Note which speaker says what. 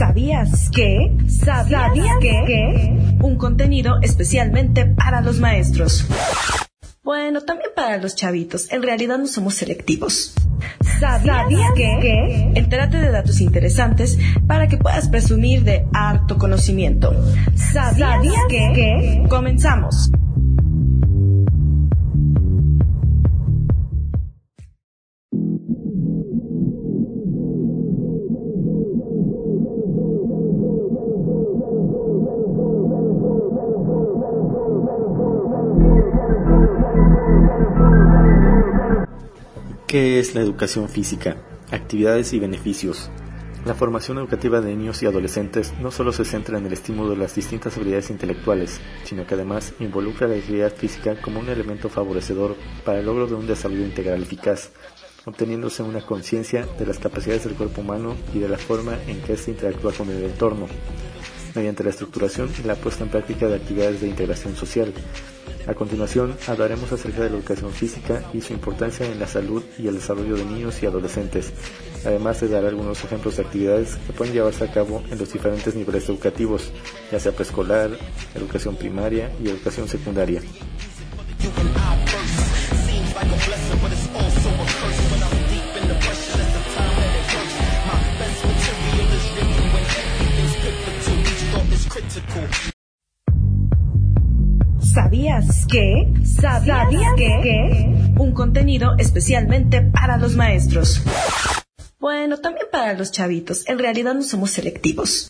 Speaker 1: ¿Sabías que? ¿Sabías, que? Un contenido especialmente para los maestros. Bueno, también para los chavitos. En realidad no somos selectivos. ¿Sabías, que? Entérate de datos interesantes para que puedas presumir de harto conocimiento. ¿Sabías, que? Comenzamos.
Speaker 2: ¿Qué es la educación física? Actividades y beneficios. La formación educativa de niños y adolescentes no solo se centra en el estímulo de las distintas habilidades intelectuales, sino que además involucra la actividad física como un elemento favorecedor para el logro de un desarrollo integral eficaz, obteniéndose una conciencia de las capacidades del cuerpo humano y de la forma en que éste interactúa con el entorno, mediante la estructuración y la puesta en práctica de actividades de integración social, a continuación, hablaremos acerca de la educación física y su importancia en la salud y el desarrollo de niños y adolescentes, además de dar algunos ejemplos de actividades que pueden llevarse a cabo en los diferentes niveles educativos, ya sea preescolar, educación primaria y educación secundaria.
Speaker 1: ¿Sabías que? ¿Sabías, que? Un contenido especialmente para los maestros. Bueno, también para los chavitos. En realidad no somos selectivos.